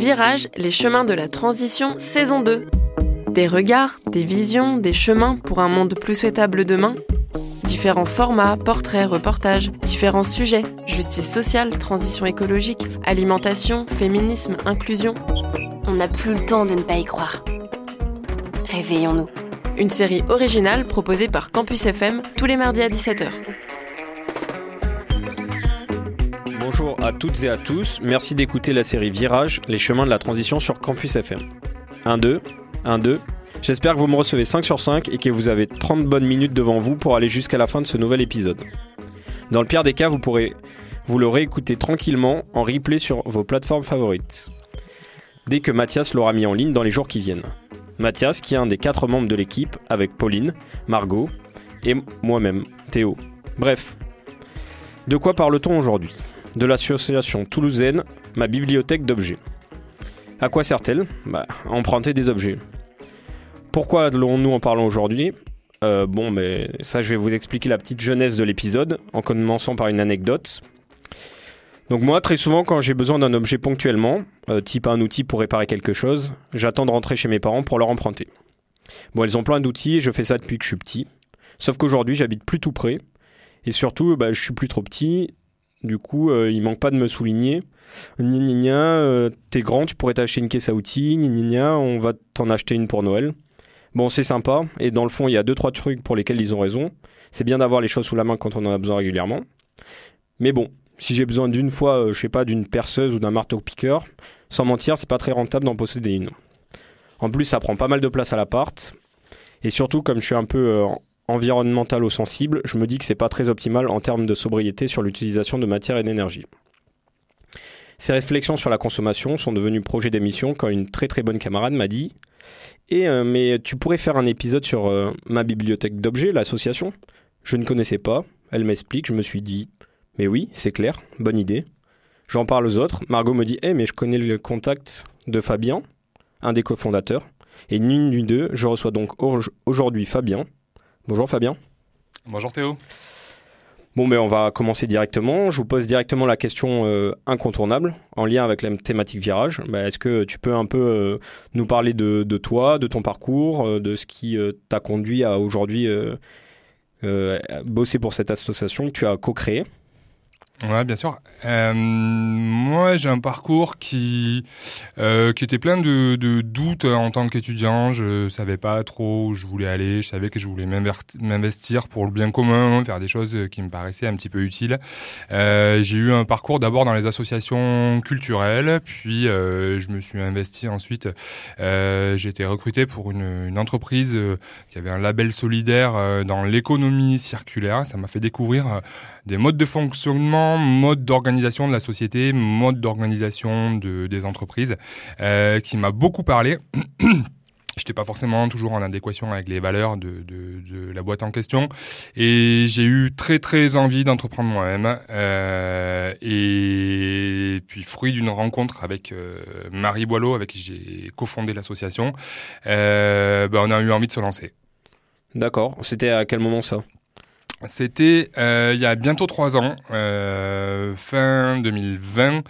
Virage, les chemins de la transition, saison 2. Des regards, des visions, des chemins pour un monde plus souhaitable demain. Différents formats, portraits, reportages, différents sujets, justice sociale, transition écologique, alimentation, féminisme, inclusion. On n'a plus le temps de ne pas y croire. Réveillons-nous. Une série originale proposée par Campus FM tous les mardis à 17h. Toutes et à tous, merci d'écouter la série Virage, les chemins de la transition sur Campus FM. 1-2, 1-2, j'espère que vous me recevez 5 sur 5 et que vous avez 30 bonnes minutes devant vous pour aller jusqu'à la fin de ce nouvel épisode. Dans le pire des cas, vous pourrez vous le réécouter tranquillement en replay sur vos plateformes favorites. Dès que Mathias l'aura mis en ligne dans les jours qui viennent. Mathias, qui est un des quatre membres de l'équipe, avec Pauline, Margot et moi-même, Théo. Bref. De quoi parle-t-on aujourd'hui? De l'association toulousaine Ma bibliothèque d'objets. À quoi sert-elle bah, emprunter des objets. Pourquoi allons-nous en parler aujourd'hui Euh, Bon, mais ça, je vais vous expliquer la petite jeunesse de l'épisode, en commençant par une anecdote. Donc moi, très souvent, quand j'ai besoin d'un objet ponctuellement, euh, type un outil pour réparer quelque chose, j'attends de rentrer chez mes parents pour leur emprunter. Bon, elles ont plein d'outils et je fais ça depuis que je suis petit. Sauf qu'aujourd'hui, j'habite plus tout près. Et surtout, bah, je suis plus trop petit. Du coup, euh, il manque pas de me souligner. Gna gna gna, euh, t'es grand, tu pourrais t'acheter une caisse à outils. Gna gna gna, on va t'en acheter une pour Noël. Bon, c'est sympa. Et dans le fond, il y a deux, trois trucs pour lesquels ils ont raison. C'est bien d'avoir les choses sous la main quand on en a besoin régulièrement. Mais bon, si j'ai besoin d'une fois, euh, je sais pas, d'une perceuse ou d'un marteau-piqueur, sans mentir, c'est pas très rentable d'en posséder une. En plus, ça prend pas mal de place à l'appart. Et surtout, comme je suis un peu euh, environnementalo-sensible, je me dis que c'est pas très optimal en termes de sobriété sur l'utilisation de matière et d'énergie. Ces réflexions sur la consommation sont devenues projet d'émission quand une très très bonne camarade m'a dit Et euh, mais tu pourrais faire un épisode sur euh, ma bibliothèque d'objets, l'association? Je ne connaissais pas. Elle m'explique, je me suis dit Mais oui, c'est clair, bonne idée. J'en parle aux autres. Margot me dit Eh, mais je connais le contact de Fabien, un des cofondateurs. Et ni une ni deux, je reçois donc au- aujourd'hui Fabien. Bonjour Fabien. Bonjour Théo. Bon, mais on va commencer directement. Je vous pose directement la question euh, incontournable en lien avec la thématique virage. Bah, Est-ce que tu peux un peu euh, nous parler de, de toi, de ton parcours, euh, de ce qui t'a conduit à aujourd'hui bosser pour cette association que tu as co-créée? Ouais, bien sûr. Euh, moi, j'ai un parcours qui euh, qui était plein de, de doutes en tant qu'étudiant. Je savais pas trop où je voulais aller. Je savais que je voulais m'investir pour le bien commun, faire des choses qui me paraissaient un petit peu utiles. Euh, j'ai eu un parcours d'abord dans les associations culturelles, puis euh, je me suis investi ensuite. Euh, j'ai été recruté pour une, une entreprise euh, qui avait un label solidaire euh, dans l'économie circulaire. Ça m'a fait découvrir euh, des modes de fonctionnement, modes d'organisation de la société, modes d'organisation de, des entreprises, euh, qui m'a beaucoup parlé. J'étais pas forcément toujours en adéquation avec les valeurs de, de, de la boîte en question, et j'ai eu très très envie d'entreprendre moi-même. Euh, et puis fruit d'une rencontre avec euh, Marie Boileau, avec qui j'ai cofondé l'association, euh, ben, on a eu envie de se lancer. D'accord. C'était à quel moment ça? C'était euh, il y a bientôt trois ans, euh, fin 2020,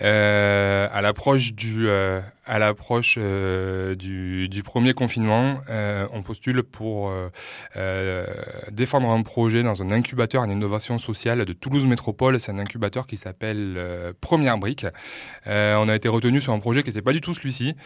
euh, à l'approche du euh, à l'approche euh, du, du premier confinement, euh, on postule pour défendre un projet dans un incubateur en innovation sociale de Toulouse Métropole. C'est un incubateur qui s'appelle Première Brique. On a été retenu sur un projet qui n'était pas du tout celui-ci,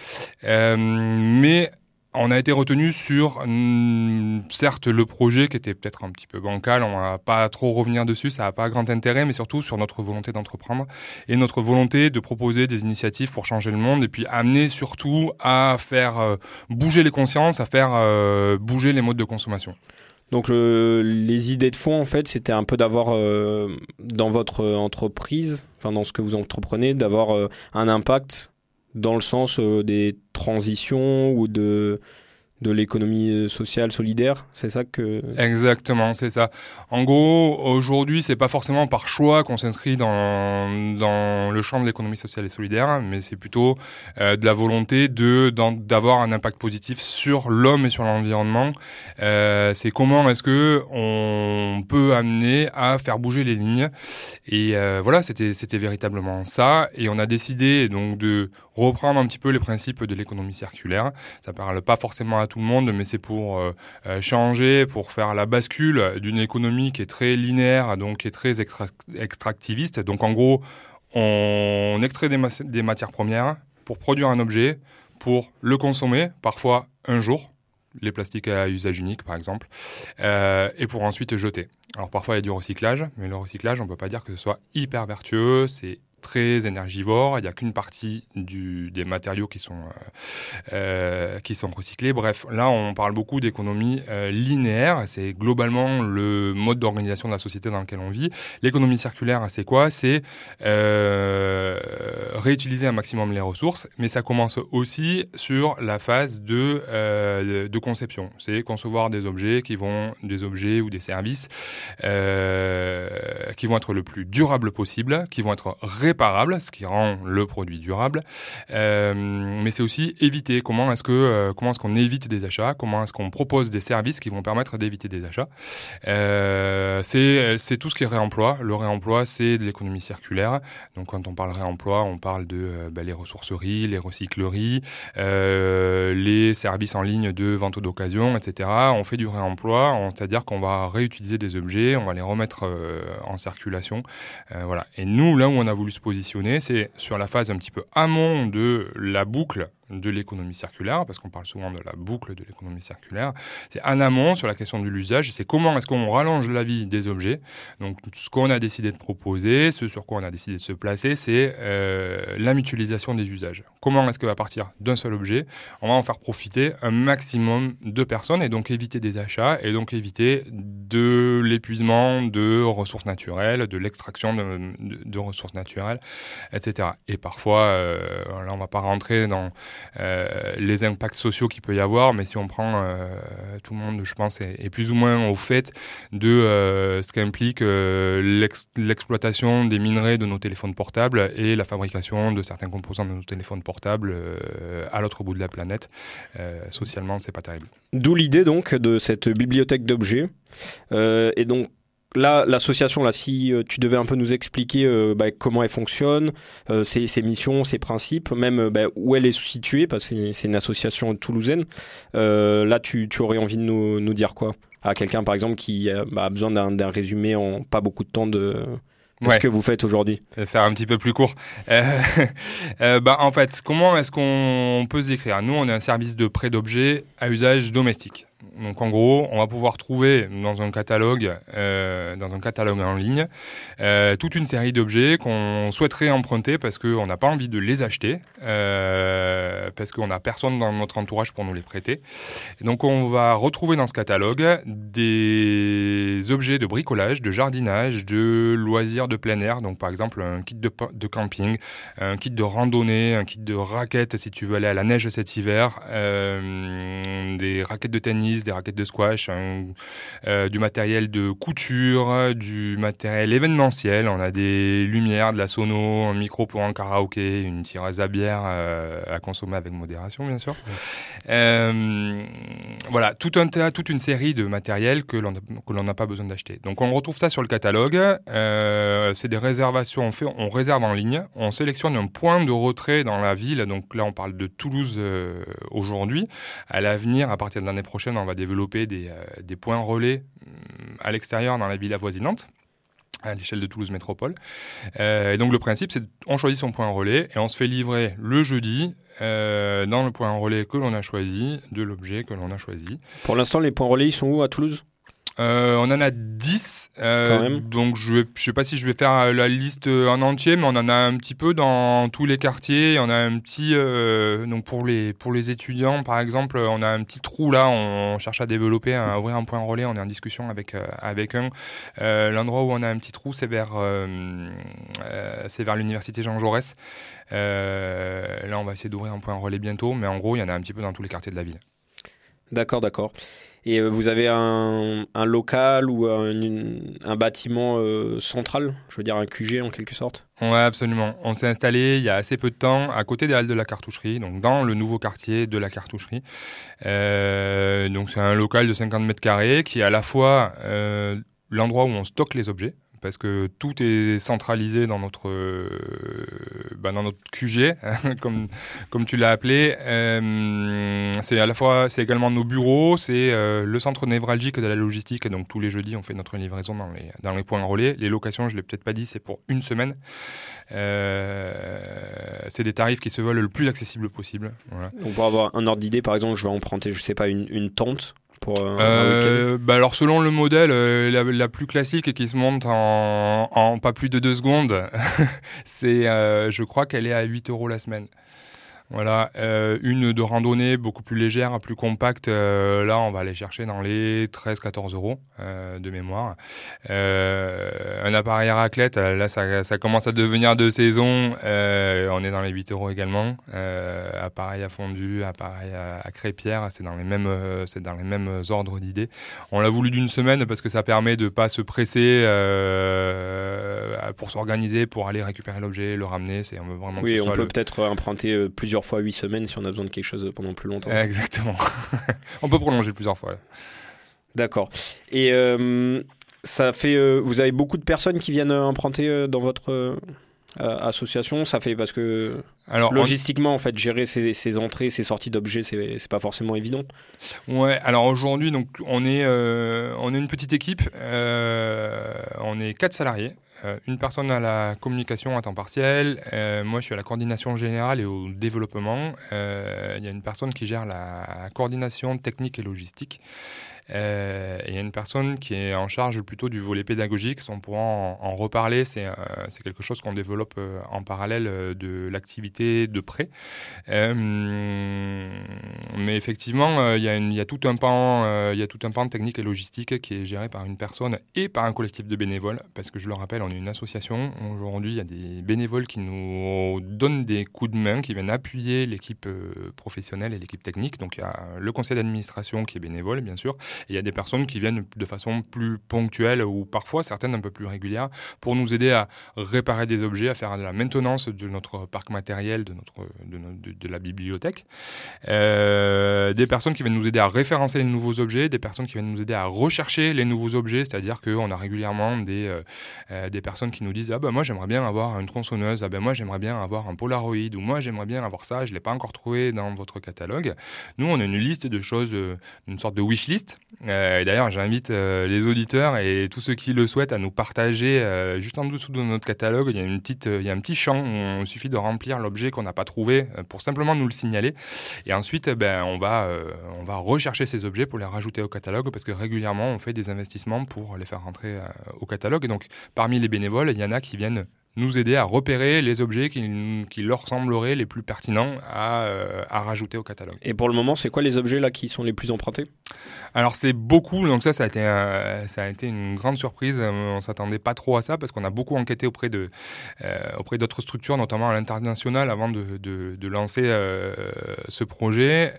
mais on a été retenu sur, hum, certes, le projet qui était peut-être un petit peu bancal, on va pas trop revenir dessus, ça n'a pas grand intérêt, mais surtout sur notre volonté d'entreprendre et notre volonté de proposer des initiatives pour changer le monde et puis amener surtout à faire euh, bouger les consciences, à faire euh, bouger les modes de consommation. Donc le- les idées de fond, en fait, c'était un peu d'avoir euh, dans votre entreprise, enfin dans ce que vous entreprenez, d'avoir un impact dans le sens euh, des transitions ou de, de l'économie euh, sociale solidaire. C'est ça que... Exactement, c'est ça. En gros, aujourd'hui, c'est pas forcément par choix qu'on s'inscrit dans, dans le champ de l'économie sociale et solidaire, mais c'est plutôt euh, de la volonté de d'avoir un impact positif sur l'homme et sur l'environnement. Euh, c'est comment est-ce que on peut amener à faire bouger les lignes. Et voilà, c'était c'était véritablement ça. Et on a décidé donc de reprendre un petit peu les principes de l'économie circulaire. Ça parle pas forcément à tout le monde, mais c'est pour euh, euh, changer, pour faire la bascule d'une économie qui est très linéaire, donc qui est très extractiviste. Donc en gros, on extrait des, matières premières pour produire un objet, pour le consommer, parfois un jour, les plastiques à usage unique par exemple, euh, et pour ensuite jeter. Alors parfois il y a du recyclage, mais le recyclage on peut pas dire que ce soit hyper vertueux, c'est très énergivore. Il n'y a qu'une partie des matériaux qui sont, euh, euh, qui sont recyclés. Bref, là, on parle beaucoup d'économie euh, linéaire. C'est globalement le mode d'organisation de la société dans lequel on vit. L'économie circulaire, c'est quoi? C'est réutiliser un maximum les ressources, mais ça commence aussi sur la phase de, conception. C'est concevoir des objets qui vont, des objets ou des services qui vont être le plus durable possible, qui vont être réparable, ce qui rend le produit durable. Euh, mais c'est aussi éviter. Comment est-ce que euh, comment est-ce qu'on évite des achats? Comment est-ce qu'on propose des services qui vont permettre d'éviter des achats? Euh, C'est tout ce qui est réemploi. Le réemploi, c'est de l'économie circulaire. Donc quand on parle réemploi, on parle de bah, les ressourceries, les recycleries, les services en ligne de vente d'occasion, etc. On fait du réemploi, c'est-à-dire qu'on va réutiliser des objets, on va les remettre en circulation. voilà. Et nous, là où on a voulu se positionner, c'est sur la phase un petit peu amont de la boucle de l'économie circulaire, parce qu'on parle souvent de la boucle de l'économie circulaire. C'est en amont sur la question de l'usage, c'est comment est-ce qu'on rallonge la vie des objets. Donc ce qu'on a décidé de proposer, ce sur quoi on a décidé de se placer, c'est euh, la mutualisation des usages. Comment est-ce qu'à partir d'un seul objet, on va en faire profiter un maximum de personnes et donc éviter des achats et donc éviter de l'épuisement de ressources naturelles, de l'extraction de, de, ressources naturelles, etc. Et parfois, euh, là on va pas rentrer dans les impacts sociaux qu'il peut y avoir, mais si on prend euh, tout le monde, je pense, est, plus ou moins au fait de euh, ce qu'implique l'exploitation des minerais de nos téléphones portables et la fabrication de certains composants de nos téléphones portables à l'autre bout de la planète. socialement, c'est pas terrible. D'où l'idée donc de cette bibliothèque d'objets. et donc là, l'association, là, si euh, tu devais un peu nous expliquer euh, bah, comment elle fonctionne, euh, ses, missions, ses principes, même bah, où elle est située, parce que c'est une association toulousaine, là, tu, aurais envie de nous, nous dire quoi? À quelqu'un, par exemple, qui bah, a besoin d'un résumé en pas beaucoup de temps de, ce que vous faites aujourd'hui Faire un petit peu plus court. bah, en fait, comment est-ce qu'on peut se décrire? Nous, on est un service de prêt d'objets à usage domestique. Donc en gros, on va pouvoir trouver dans un catalogue, euh, dans un catalogue en ligne, euh, toute une série d'objets qu'on souhaiterait emprunter parce qu'on n'a pas envie de les acheter, euh, parce qu'on n'a personne dans notre entourage pour nous les prêter. Donc on va retrouver dans ce catalogue des objets de bricolage, de jardinage, de loisirs de plein air. Donc par exemple un kit de, de camping, un kit de randonnée, un kit de raquettes si tu veux aller à la neige cet hiver, euh, des raquettes de tennis des raquettes de squash, euh, du matériel de couture, du matériel événementiel. On a des lumières, de la sono, un micro pour un karaoké, une tireuse à bière euh, à consommer avec modération, bien sûr. Euh, voilà, toute une série de matériel que l'on n'a pas besoin d'acheter. Donc on retrouve ça sur le catalogue. c'est des réservations. On fait, on réserve en ligne. On sélectionne un point de retrait dans la ville. Donc là, on parle de Toulouse aujourd'hui. À l'avenir, à partir de l'année prochaine, on va développer des, euh, points relais hum, à l'extérieur dans la ville avoisinante à l'échelle de Toulouse Métropole. Euh, et donc le principe, c'est on choisit son point relais et on se fait livrer le jeudi euh, dans le point relais que l'on a choisi de l'objet que l'on a choisi. Pour l'instant, les points relais, ils sont où à Toulouse? Euh, on en a 10. Euh, donc je ne sais pas si je vais faire euh, la liste en entier, mais on en a un petit peu dans tous les quartiers. On a un petit donc pour les pour les étudiants par exemple, on a un petit trou là. On cherche à développer, à ouvrir un point relais. On est en discussion avec avec un. L'endroit où on a un petit trou, c'est vers c'est vers l'université Jean Jaurès. là, on va essayer d'ouvrir un point relais bientôt, mais en gros, il y en a un petit peu dans tous les quartiers de la ville. D'accord, d'accord. Et euh, vous avez un, local ou un, bâtiment euh, central, je veux dire un QG en quelque sorte? Ouais, absolument. On s'est installé il y a assez peu de temps à côté des halles de la cartoucherie, donc dans le nouveau quartier de la cartoucherie. Euh, donc c'est un local de 50 mètres carrés qui est à la fois l'endroit où on stocke les objets parce que tout est centralisé dans notre, euh, bah, dans notre QG, comme, comme tu l'as appelé. Euh, c'est à la fois, c'est également nos bureaux, c'est euh, le centre névralgique de la logistique. Donc tous les jeudis, on fait notre livraison dans les, dans les points relais. Les locations, je l'ai peut-être pas dit, c'est pour une semaine. c'est des tarifs qui se veulent le plus accessible possible. Voilà. Donc pour avoir un ordre d'idée, par exemple, je vais emprunter, je sais pas, une tente pour euh, bah alors selon le modèle euh, la, la, plus classique et qui se monte en, en pas plus de deux secondes, c'est euh, je crois qu'elle est à 8 euros la semaine. Voilà, euh, une de randonnée beaucoup plus légère, plus compacte. Euh, là, on va aller chercher dans les 13-14 euros euh, de mémoire. Euh, un appareil à raclette, euh, là, ça, ça, commence à devenir de saison. Euh, on est dans les 8 euros également. appareil à fondu, appareil à, à crêpière, c'est dans les mêmes, c'est dans les mêmes ordres d'idées. On l'a voulu d'une semaine parce que ça permet de pas se presser pour s'organiser, pour aller récupérer l'objet, le ramener. C'est on veut vraiment. Oui, on peut peut-être emprunter plusieurs fois 8 semaines si on a besoin de quelque chose pendant plus longtemps. Exactement. on peut prolonger plusieurs fois. D'accord. Et euh, ça fait, euh, vous avez beaucoup de personnes qui viennent emprunter euh, dans votre association? Ça fait parce que alors, logistiquement, en fait, gérer ces, entrées, ces sorties d'objets, c'est pas forcément évident. Ouais. Alors aujourd'hui, donc on est, on est une petite équipe. on est quatre salariés. Euh, une personne à la communication à temps partiel, euh, moi je suis à la coordination générale et au développement. Euh, il y a une personne qui gère la coordination technique et logistique. Euh, il y a une personne qui est en charge plutôt du volet pédagogique. On pourra en, reparler. C'est euh, quelque chose qu'on développe euh, en parallèle de l'activité de prêt. mais effectivement, il y, a y a tout un pan, il y a tout un pan technique et logistique qui est géré par une personne et par un collectif de bénévoles. Parce que je le rappelle, on est une association. Aujourd'hui, il y a des bénévoles qui nous donnent des coups de main, qui viennent appuyer l'équipe professionnelle et l'équipe technique. Donc il y a le conseil d'administration qui est bénévole, bien sûr, il y a des personnes qui viennent de façon plus ponctuelle ou parfois certaines un peu plus régulières pour nous aider à réparer des objets, à faire de la maintenance de notre parc matériel, de, notre, de, de, la bibliothèque. Euh, des personnes qui viennent nous aider à référencer les nouveaux objets, des personnes qui viennent nous aider à rechercher les nouveaux objets, c'est-à-dire qu'on a régulièrement des, euh, euh, des personnes qui nous disent Ah ben moi j'aimerais bien avoir une tronçonneuse, ah ben moi j'aimerais bien avoir un Polaroid, ou moi j'aimerais bien avoir ça, je ne l'ai pas encore trouvé dans votre catalogue. Nous on a une liste de choses, une sorte de wish list euh, D'ailleurs, j'invite euh, les auditeurs et tous ceux qui le souhaitent à nous partager euh, juste en dessous de notre catalogue. Il y a une petite, il y a un petit champ où il suffit de remplir l'objet qu'on n'a pas trouvé pour simplement nous le signaler. Et ensuite, ben, on va, on va rechercher ces objets pour les rajouter au catalogue parce que régulièrement, on fait des investissements pour les faire rentrer au catalogue. Et donc, parmi les bénévoles, il y en a qui viennent nous aider à repérer les objets qui, qui leur sembleraient les plus pertinents à, euh, à, rajouter au catalogue. Et pour le moment, c'est quoi les objets là qui sont les plus empruntés? Alors c'est beaucoup, donc ça ça a été ça a été une grande surprise. Euh, on s'attendait pas trop à ça parce qu'on a beaucoup enquêté auprès de euh, auprès d'autres structures, notamment à l'international, avant de, de, de lancer ce projet.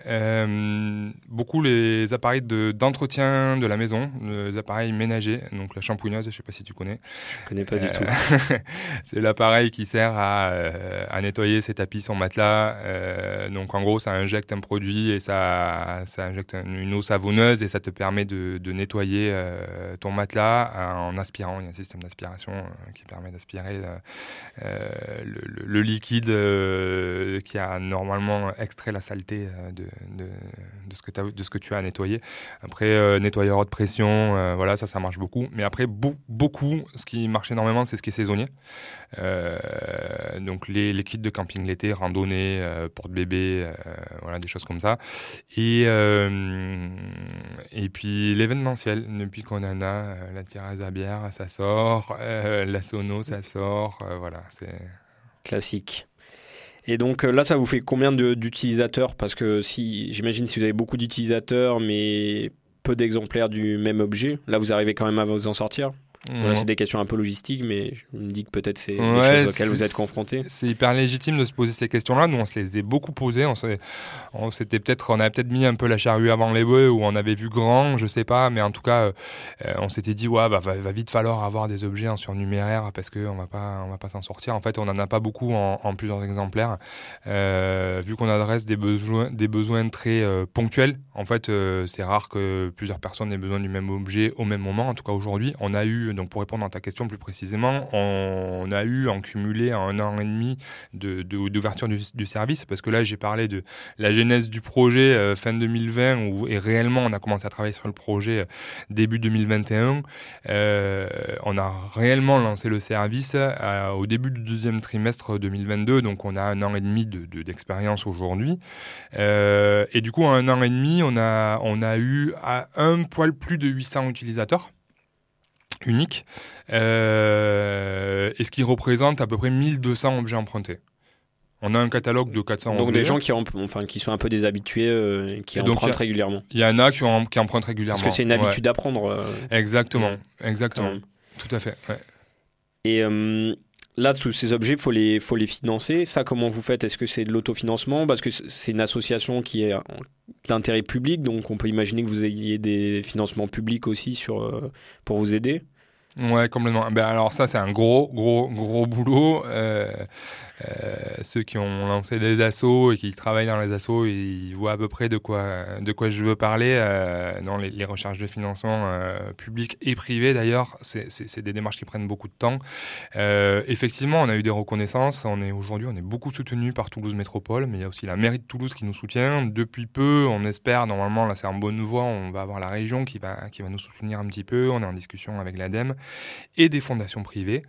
Beaucoup les appareils d'entretien de, de, la maison, les appareils ménagers, donc la shampouineuse, je sais pas si tu connais. Je connais pas du tout. c'est l'appareil qui sert à, euh, à, nettoyer ses tapis, son matelas. Euh, donc en gros, ça injecte un produit et ça, ça injecte une eau savonneuse et ça te permet de, de nettoyer euh, ton matelas en aspirant. Il y a un système d'aspiration euh, qui permet d'aspirer euh, le, le, le, liquide qui a normalement extrait la saleté de, de, de, ce, que de ce que tu as à nettoyer. Après, nettoyeur de pression, voilà, ça, ça marche beaucoup. Mais après, beaucoup, ce qui marche énormément, c'est ce qui est saisonnier. Euh, donc les, kits de camping l'été, randonnée, euh, porte-bébé, euh, voilà des choses comme ça. Et euh, et puis l'événementiel, depuis qu'on en a, la tirage à bière, ça sort, la sono, ça sort, voilà, c'est classique. Et donc là, ça vous fait combien d'utilisateurs? Parce que si j'imagine si vous avez beaucoup d'utilisateurs, mais peu d'exemplaires du même objet, là vous arrivez quand même à vous en sortir? Voilà, c'est des questions un peu logistiques, mais je me dis que peut-être c'est des Ouais, choses auxquelles vous êtes confrontés. C'est hyper légitime de se poser ces questions-là. Nous, on se les a beaucoup posées. On, s'est- on s'était peut-être, on avait peut-être mis un peu la charrue avant les bœufs, ou on avait vu grand, je sais pas. Mais en tout cas, euh, euh, on s'était dit, ouais, bah, va, va vite falloir avoir des objets en surnuméraire parce que on va pas, on va pas s'en sortir. En fait, on en a pas beaucoup en, en plusieurs exemplaires, Euh, vu qu'on adresse des besoins, des besoins très euh, ponctuels. En fait, c'est rare que plusieurs personnes aient besoin du même objet au même moment. En tout cas, aujourd'hui, on a eu, donc pour répondre à ta question plus précisément, on, a eu en cumulé un an et demi de, de- d'ouverture du, service, parce que là, j'ai parlé de la genèse du projet euh, fin 2020, où, et réellement, on a commencé à travailler sur le projet euh, début 2021. Euh, on a réellement lancé le service au début du deuxième trimestre 2022, donc on a un an et demi de, de- d'expérience aujourd'hui. Et du coup, en un an et demi, on a, on a eu à un poil plus de 800 utilisateurs uniques, euh, et ce qui représente à peu près 1200 objets empruntés. On a un catalogue de 400 Donc objets. des gens qui, en- enfin, qui sont un peu des habitués, euh, qui Et donc, empruntent a- régulièrement. Il y en a qui, ont, qui empruntent régulièrement. Parce que c'est une Ouais. habitude à prendre. euh, Exactement, exactement. Tout à fait. ouais. Et euh, là, tous ces objets, faut les, faut les financer. Ça, comment vous faites? Est-ce que c'est de l'autofinancement? Parce que c'est une association qui est d'intérêt public, donc on peut imaginer que vous ayez des financements publics aussi sur, pour vous aider. Ouais, complètement. Ben alors ça, c'est un gros, gros, gros boulot. Euh, euh, ceux qui ont lancé des assos et qui travaillent dans les assos, ils voient à peu près de quoi, de quoi je veux parler. Euh, dans les, les recherches de financement euh, public et privé, d'ailleurs, c'est des démarches qui prennent beaucoup de temps. Euh, effectivement, on a eu des reconnaissances. On est aujourd'hui, on est beaucoup soutenu par Toulouse Métropole, mais il y a aussi la mairie de Toulouse qui nous soutient. Depuis peu, on espère, normalement, là c'est en bonne voie, on va avoir la région qui va, qui va nous soutenir un petit peu. On est en discussion avec l'ADEME et des fondations privées.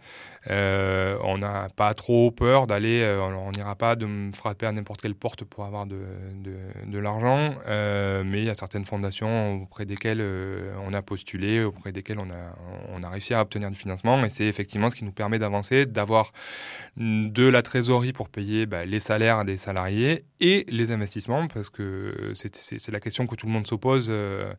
Euh, on n'a pas trop peur d'aller, euh, on n'ira pas de frapper à n'importe quelle porte pour avoir de, l'argent, euh, mais il y a certaines fondations auprès desquelles on a postulé, auprès desquelles on a, on a réussi à obtenir du financement, et c'est effectivement ce qui nous permet d'avancer, d'avoir de la trésorerie pour payer bah, les salaires des salariés et les investissements, parce que c'est la question que tout le monde s'oppose. euh,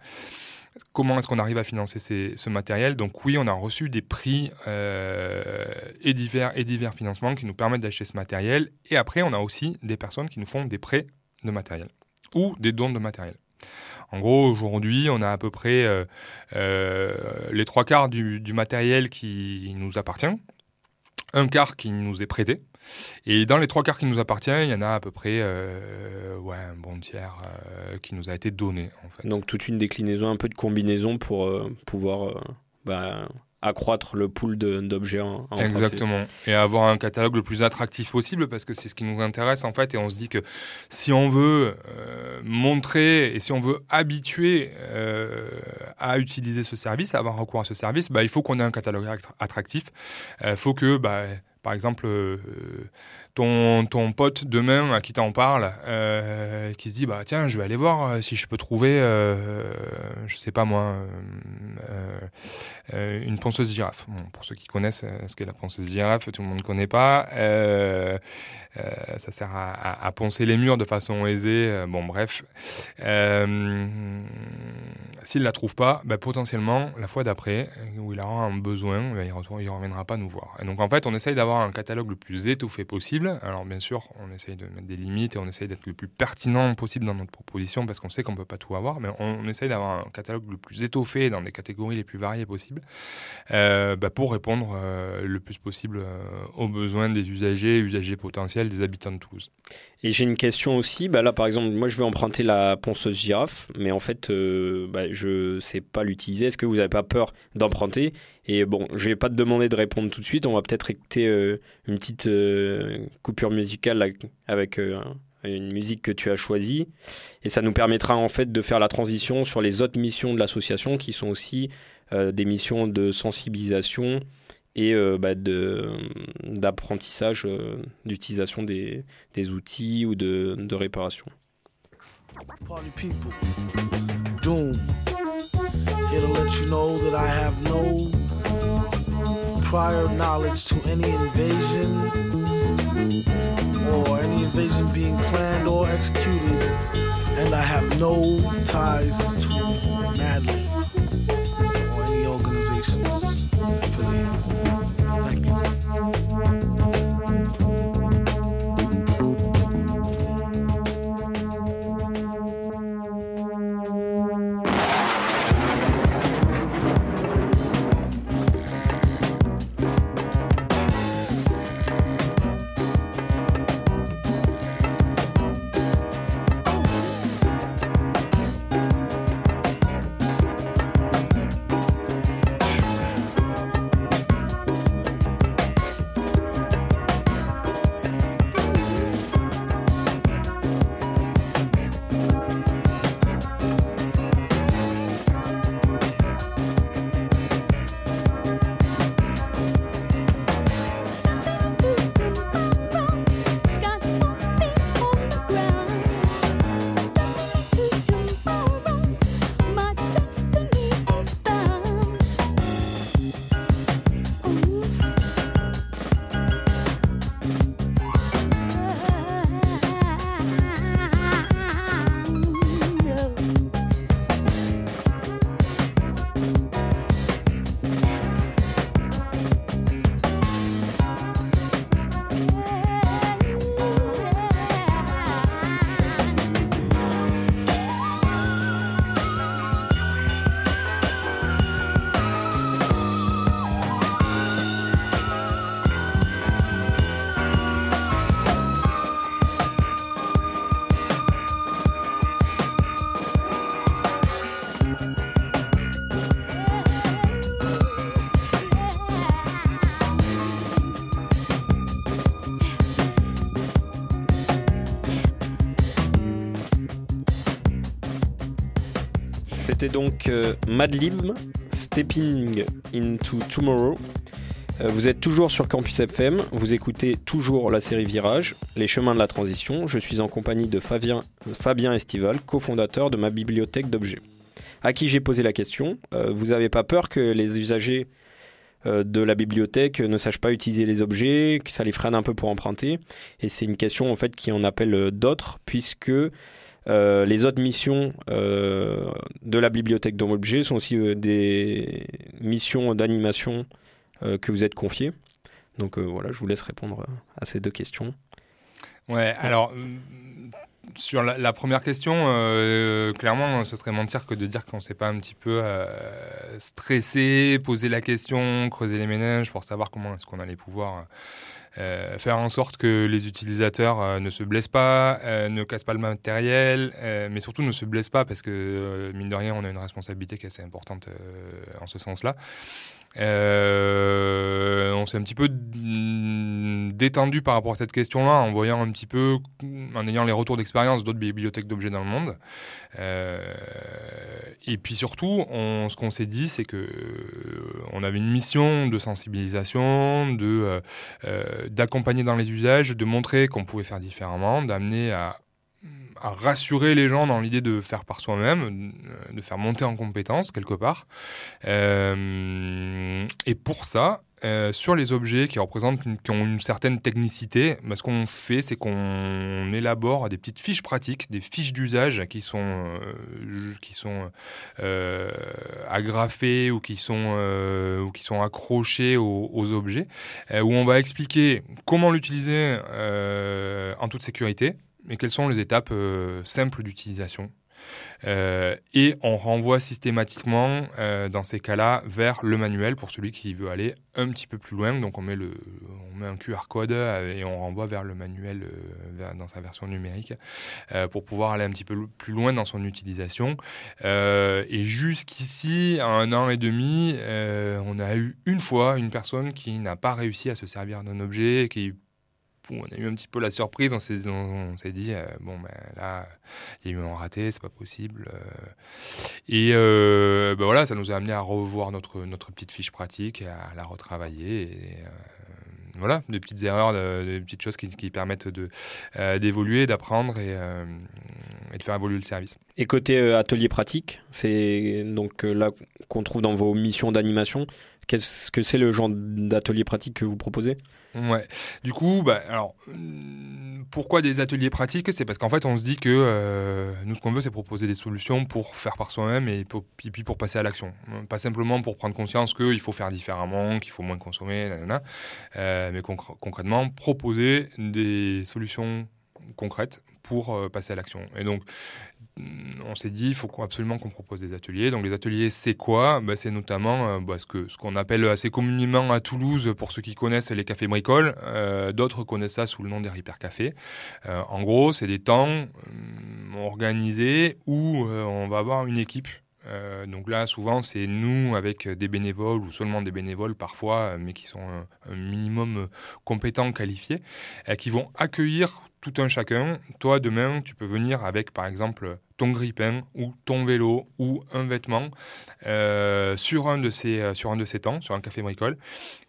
Comment est-ce qu'on arrive à financer ce matériel Donc oui, on a reçu des prix euh, et, divers, et divers financements qui nous permettent d'acheter ce matériel. Et après, on a aussi des personnes qui nous font des prêts de matériel ou des dons de matériel. En gros, aujourd'hui, on a à peu près euh, euh, les trois quarts du matériel qui nous appartient, un quart qui nous est prêté. Et dans les trois quarts qui nous appartiennent, il y en a à peu près euh, ouais, un bon tiers euh, qui nous a été donné. Donc toute une déclinaison, un peu de combinaison pour euh, pouvoir bah, accroître le pool d'objets. Exactement. Et avoir un catalogue le plus attractif possible parce que c'est ce qui nous intéresse en fait. Et on se dit que si on veut euh, montrer et si on veut habituer euh, à utiliser ce service, à avoir recours à ce service, bah, il faut qu'on ait un catalogue attra- attractif. Il faut que, bah, par exemple, euh, ton, ton pote demain à qui t'en parle, euh, qui se dit bah tiens je vais aller voir euh, si je peux trouver euh, je sais pas moi euh, euh, une ponceuse girafe. Bon, pour ceux qui connaissent euh, ce qu'est la ponceuse girafe tout le monde ne connaît pas. Euh, euh, ça sert à, poncer les murs de façon aisée euh, bon bref. Euh, s'il la trouve pas bah, potentiellement la fois d'après où il aura un besoin bah, il, retourne, il reviendra pas nous voir. Et donc en fait on essaye d'avoir un catalogue le plus étoffé possible alors bien sûr, on essaye de mettre des limites et on essaye d'être le plus pertinent possible dans notre proposition parce qu'on sait qu'on peut pas tout avoir, mais on, on essaye d'avoir un catalogue le plus étoffé dans des catégories les plus variées possibles euh, bah, pour répondre euh, le plus possible euh, aux besoins des usagers, usagers potentiels, des habitants de Toulouse. Et j'ai une question aussi. Bah là, par exemple, moi, je veux emprunter la ponceuse girafe, mais en fait, euh, bah, je sais pas l'utiliser. Est-ce que vous n'avez pas peur d'emprunter? Et bon, je vais pas te demander de répondre tout de suite. On va peut-être écouter euh, une petite euh, coupure musicale avec une musique que tu as choisie, et ça nous permettra en fait de faire la transition sur les autres missions de l'association, qui sont aussi des missions de sensibilisation et euh, bah, de d'apprentissage euh, d'utilisation des, outils ou de, de réparation. Prior knowledge to any invasion or any invasion being planned or executed, and I have no ties to Madlib C'était donc euh, Madlib, Stepping into Tomorrow. Euh, vous êtes toujours sur Campus FM, vous écoutez toujours la série Virage, les chemins de la transition. Je suis en compagnie de Fabien, Fabien Estival, cofondateur de ma bibliothèque d'objets. À qui j'ai posé la question, euh, vous n'avez pas peur que les usagers euh, de la bibliothèque ne sachent pas utiliser les objets, que ça les freine un peu pour emprunter? Et c'est une question en fait qui en appelle euh, d'autres, puisque euh, les autres missions euh, de la bibliothèque d'objets sont aussi euh, des missions d'animation que vous êtes confiées. Donc voilà, je vous laisse répondre à ces deux questions. Ouais, alors sur la, première question, clairement, ce serait mentir que de dire qu'on ne s'est pas un petit peu stressé, poser la question, creuser les ménages pour savoir comment est-ce qu'on allait pouvoir euh, faire en sorte que les utilisateurs euh, ne se blessent pas, euh, ne cassent pas le matériel, euh, mais surtout ne se blessent pas parce que mine de rien, on a une responsabilité qui est assez importante en ce sens-là. Euh, on s'est un petit peu mm, détendu par rapport à cette question-là en voyant un petit peu, en ayant les retours d'expérience d'autres bibliothèques d'objets dans le monde. Euh, et puis surtout, on, ce qu'on s'est dit, c'est que euh, on avait une mission de sensibilisation, de euh, euh, d'accompagner dans les usages, de montrer qu'on pouvait faire différemment, d'amener à rassurer les gens dans l'idée de faire par soi-même, euh, de faire monter en compétence quelque part. Euh, et pour ça, euh, sur les objets qui représentent, qui ont une certaine technicité, bah, ce qu'on fait, c'est qu'on élabore des petites fiches pratiques, des fiches d'usage qui sont euh, qui sont agrafées ou qui sont ou qui sont accrochées aux, objets, où on va expliquer comment l'utiliser en toute sécurité mais quelles sont les étapes euh, simples d'utilisation euh, et on renvoie systématiquement euh, dans ces cas-là vers le manuel pour celui qui veut aller un petit peu plus loin. Donc on met, le, on met un QR code et on renvoie vers le manuel dans sa version numérique pour pouvoir aller un petit peu plus loin dans son utilisation. Et jusqu'ici, un an et demi, on a eu une fois une personne qui n'a pas réussi à se servir d'un objet, qui on a eu un petit peu la surprise, on s'est, dit, euh, bon, ben là, il y raté, c'est pas possible. Euh. et euh, ben voilà, ça nous a amené à revoir notre, petite fiche pratique, à la retravailler. Et, voilà, des petites erreurs, de, des petites choses qui, permettent de, d'évoluer, d'apprendre et, de faire évoluer le service. Et côté atelier pratique, c'est donc là qu'on trouve dans vos missions d'animation. Qu'est-ce que c'est le genre d'atelier pratique que vous proposez? Ouais. Du coup, bah, alors, hum, pourquoi des ateliers pratiques? C'est parce qu'en fait, on se dit que euh, nous, ce qu'on veut, c'est proposer des solutions pour faire par soi-même et, puis pour passer à l'action. Pas simplement pour prendre conscience qu'il faut faire différemment, qu'il faut moins consommer, nanana, euh, mais concr- concrètement, proposer des solutions concrètes pour euh, passer à l'action. Et donc, hum, on s'est dit, il faut absolument qu'on propose des ateliers. Donc, les ateliers, c'est quoi? Bah, C'est notamment euh, bah, ce qu'on appelle assez communément à Toulouse, pour ceux qui connaissent les cafés bricoles. Euh, D'autres connaissent ça sous le nom des hyper cafés. Euh, en gros, c'est des temps hum, organisés où on va avoir une équipe. Euh, donc là, souvent, c'est nous avec des bénévoles ou seulement des bénévoles parfois, mais qui sont un, minimum euh, compétents, qualifiés, qui vont accueillir tout un chacun. Toi, demain, tu peux venir avec, par exemple, ton grille-pain ou ton vélo ou un vêtement euh, sur un de ces sur un de ces temps, sur un café bricole,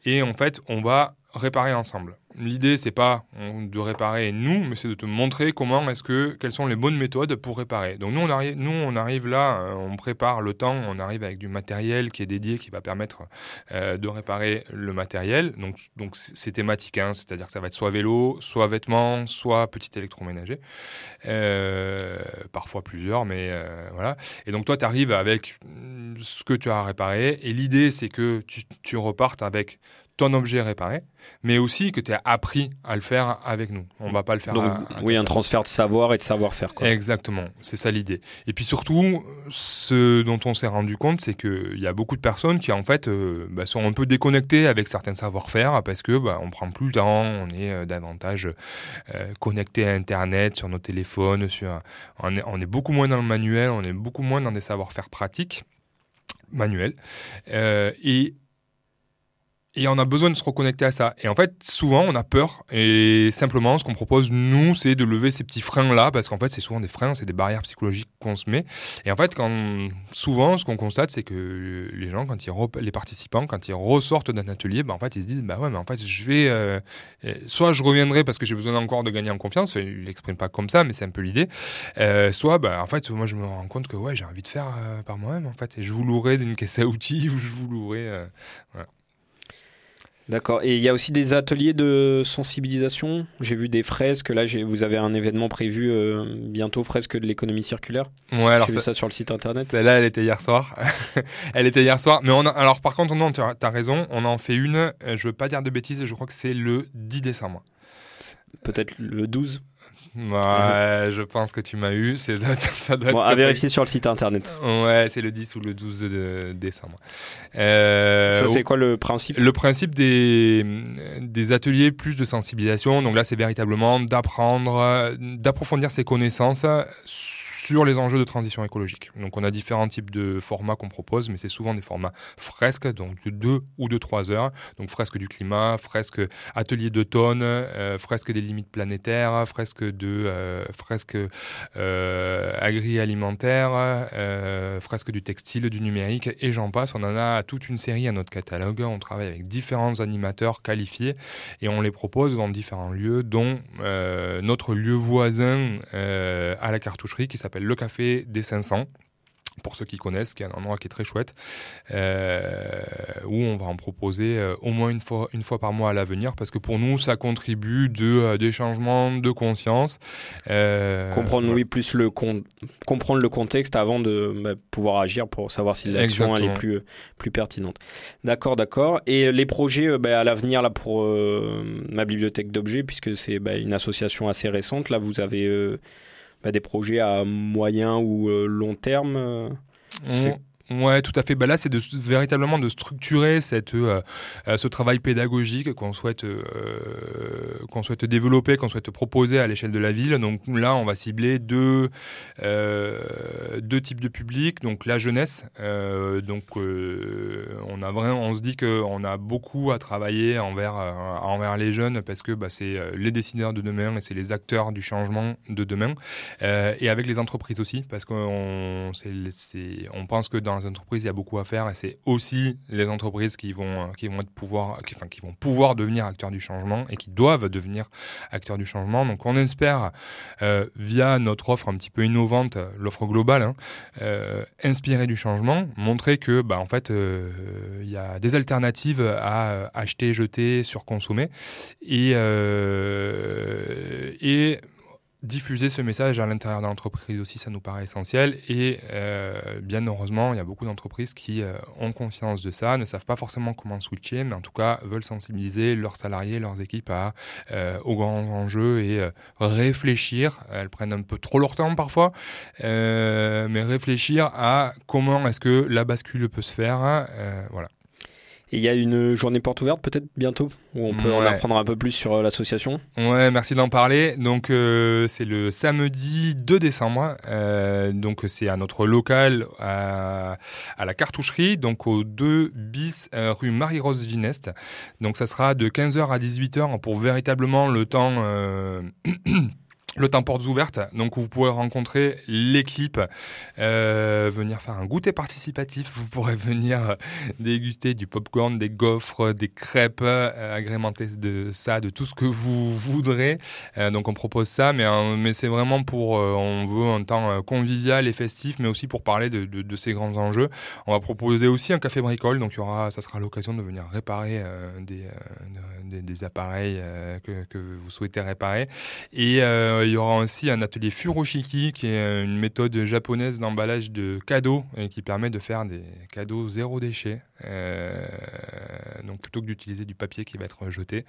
et en fait, on va réparer ensemble. L'idée, c'est pas de réparer nous, mais c'est de te montrer comment est-ce que quelles sont les bonnes méthodes pour réparer. Donc nous, on arrive, nous, on arrive là, euh, on prépare le temps, on arrive avec du matériel qui est dédié, qui va permettre euh, de réparer le matériel. Donc donc c'est thématique, hein, c'est-à-dire que ça va être soit vélo, soit vêtements, soit petit électroménager, euh, parfois plusieurs, mais voilà. Et donc toi, tu arrives avec mm, ce que tu as réparé, et l'idée, c'est que tu, tu repartes avec ton objet réparé, mais aussi que tu as appris à le faire avec nous. On va pas le faire Donc, à, à oui, un transfert de savoir et de savoir-faire. Exactement, c'est ça l'idée. Et puis surtout, ce dont on s'est rendu compte, c'est qu'il y a beaucoup de personnes qui en fait euh, bah, sont un peu déconnectées avec certains savoir-faire parce que bah, on prend plus le temps, on est euh, davantage euh, connecté à Internet, sur nos téléphones, sur, on, est, on est beaucoup moins dans le manuel, on est beaucoup moins dans des savoir-faire pratiques manuels. Euh, et et on a besoin de se reconnecter à ça. Et en fait, souvent, on a peur. Et simplement, ce qu'on propose, nous, c'est de lever ces petits freins-là, parce qu'en fait, c'est souvent des freins, c'est des barrières psychologiques qu'on se met. Et en fait, quand, souvent, ce qu'on constate, c'est que les gens, quand ils les participants, quand ils ressortent d'un atelier, bah, en fait, ils se disent, bah ouais, mais en fait, je vais, euh, soit je reviendrai parce que j'ai besoin encore de gagner en confiance. Enfin, il l'exprime pas comme ça, mais c'est un peu l'idée. Euh, soit, bah, en fait, moi, je me rends compte que ouais, j'ai envie de faire euh, par moi-même, en fait. Et je vous louerai d'une caisse à outils ou je vous louerai, voilà. D'accord. Et il y a aussi des ateliers de sensibilisation. J'ai vu des fresques. Là, vous avez un événement prévu euh, bientôt, fresque de l'économie circulaire. Ouais, alors J'ai vu ça sur le site internet. Celle-là, elle était hier soir. elle était hier soir. Mais on a, alors, par contre, non, tu as raison. On en fait une. Euh, je veux pas dire de bêtises. Je crois que c'est le 10 décembre. Peut-être le 12 Ouais, je pense que tu m'as eu. C'est ça doit bon, à vérifier sur le site internet. Ouais, c'est le 10 ou le 12 de décembre. Euh, ça, c'est quoi le principe? Le principe des, des ateliers plus de sensibilisation. Donc là, c'est véritablement d'apprendre, d'approfondir ses connaissances sur les enjeux de transition écologique. Donc on a différents types de formats qu'on propose, mais c'est souvent des formats fresques, donc de 2 ou de 3 heures. Donc fresque du climat, fresque atelier d'automne, euh, fresque des limites planétaires, fresque de euh, fresque euh, agri-alimentaire, euh, fresque du textile, du numérique, et j'en passe. On en a toute une série à notre catalogue. On travaille avec différents animateurs qualifiés et on les propose dans différents lieux, dont euh, notre lieu voisin à la cartoucherie qui s'appelle le Café des 500 pour ceux qui connaissent, qui est un endroit qui est très chouette, euh, où on va en proposer euh, au moins une fois, une fois par mois à l'avenir, parce que pour nous, ça contribue de, euh, des changements de conscience. comprendre, oui, plus le comprendre le contexte avant de bah, pouvoir agir pour savoir si l'action est plus, plus pertinente. D'accord, d'accord. Et les projets bah, à l'avenir là pour ma bibliothèque d'objets, puisque c'est bah, une association assez récente, là vous avez des projets à moyen ou euh, long terme euh, Ouais, tout à fait. Bah là, c'est véritablement de structurer cette, euh, euh, ce travail pédagogique qu'on souhaite, euh, qu'on souhaite développer, qu'on souhaite proposer à l'échelle de la ville. Donc là, on va cibler deux, deux types de publics. Donc la jeunesse. donc on a vraiment, on se dit qu'on a beaucoup à travailler envers, envers les jeunes parce que bah, c'est les décideurs de demain et c'est les acteurs du changement de demain. et avec les entreprises aussi, parce qu'on, on pense que dans les entreprises, il y a beaucoup à faire et c'est aussi les entreprises qui vont, qui vont, être pouvoir, qui, enfin, qui vont pouvoir devenir acteurs du changement et qui doivent devenir acteurs du changement. Donc on espère, euh, via notre offre un petit peu innovante, l'offre globale, hein, euh, inspirer du changement, montrer que, bah, en fait, euh, il y a des alternatives à acheter, jeter, surconsommer et, et diffuser ce message à l'intérieur de l'entreprise aussi, ça nous paraît essentiel. Et euh, bien heureusement, il y a beaucoup d'entreprises qui euh, ont conscience de ça, ne savent pas forcément comment switcher, mais en tout cas veulent sensibiliser leurs salariés, leurs équipes à, euh, aux grands enjeux et réfléchir. Elles prennent un peu trop leur temps parfois, mais réfléchir à comment est-ce que la bascule peut se faire. voilà. Il y a une journée porte ouverte peut-être bientôt où on peut en apprendre un peu plus sur euh, l'association. Ouais, merci d'en parler. Donc euh, c'est le samedi 2 décembre. Euh, donc c'est à notre local à, à, la cartoucherie, donc au 2 bis rue Marie-Rose Gineste. Donc ça sera de 15h à 18h pour véritablement le temps le temps portes ouvertes, donc vous pourrez rencontrer l'équipe, euh, venir faire un goûter participatif, vous pourrez venir déguster du popcorn, des gaufres, des crêpes, euh, agrémenter de ça, de tout ce que vous voudrez. Euh, donc on propose ça, mais, mais c'est vraiment pour, euh, on veut un temps convivial et festif, mais aussi pour parler de, de, de, ces grands enjeux. On va proposer aussi un café bricole, donc il y aura, ça sera l'occasion de venir réparer des, des, des, appareils que, que, vous souhaitez réparer. Et il y aura aussi un atelier Furoshiki, qui est une méthode japonaise d'emballage de cadeaux et qui permet de faire des cadeaux zéro déchet. Euh, donc plutôt que d'utiliser du papier qui va être jeté,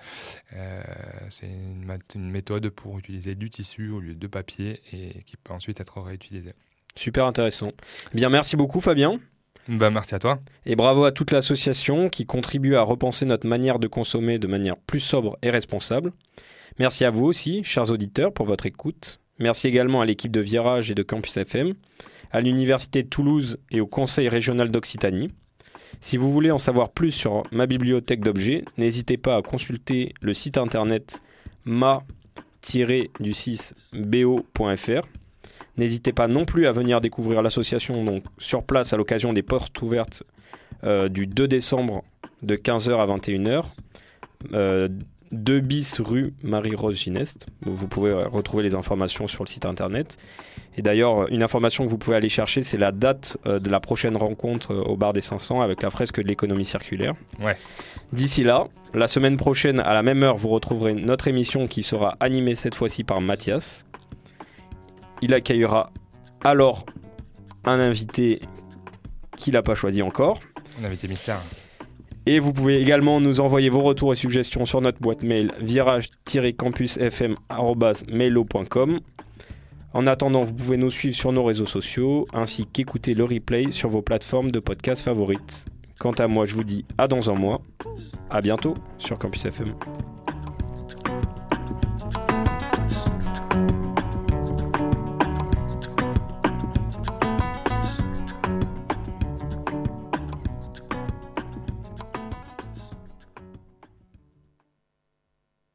euh, c'est une, une, méthode pour utiliser du tissu au lieu de papier et qui peut ensuite être réutilisé. Super intéressant. Bien, merci beaucoup Fabien. Ben, merci à toi. Et bravo à toute l'association qui contribue à repenser notre manière de consommer de manière plus sobre et responsable. Merci à vous aussi, chers auditeurs, pour votre écoute. Merci également à l'équipe de Virage et de Campus FM, à l'Université de Toulouse et au Conseil régional d'Occitanie. Si vous voulez en savoir plus sur ma bibliothèque d'objets, n'hésitez pas à consulter le site internet ma-du6bo.fr. N'hésitez pas non plus à venir découvrir l'association donc sur place à l'occasion des portes ouvertes euh, du 2 décembre de 15h à 21h. Euh, 2 bis rue Marie-Rose Gineste. Vous pouvez euh, retrouver les informations sur le site internet. Et d'ailleurs, une information que vous pouvez aller chercher, c'est la date euh, de la prochaine rencontre euh, au bar des 500 avec la fresque de l'économie circulaire. Ouais. D'ici là, la semaine prochaine, à la même heure, vous retrouverez notre émission qui sera animée cette fois-ci par Mathias. Il accueillera alors un invité qu'il n'a pas choisi encore. Avait été mystère. Et vous pouvez également nous envoyer vos retours et suggestions sur notre boîte mail virage-campusfm.mailo.com. En attendant, vous pouvez nous suivre sur nos réseaux sociaux ainsi qu'écouter le replay sur vos plateformes de podcast favorites. Quant à moi, je vous dis à dans un mois. À bientôt sur Campus FM.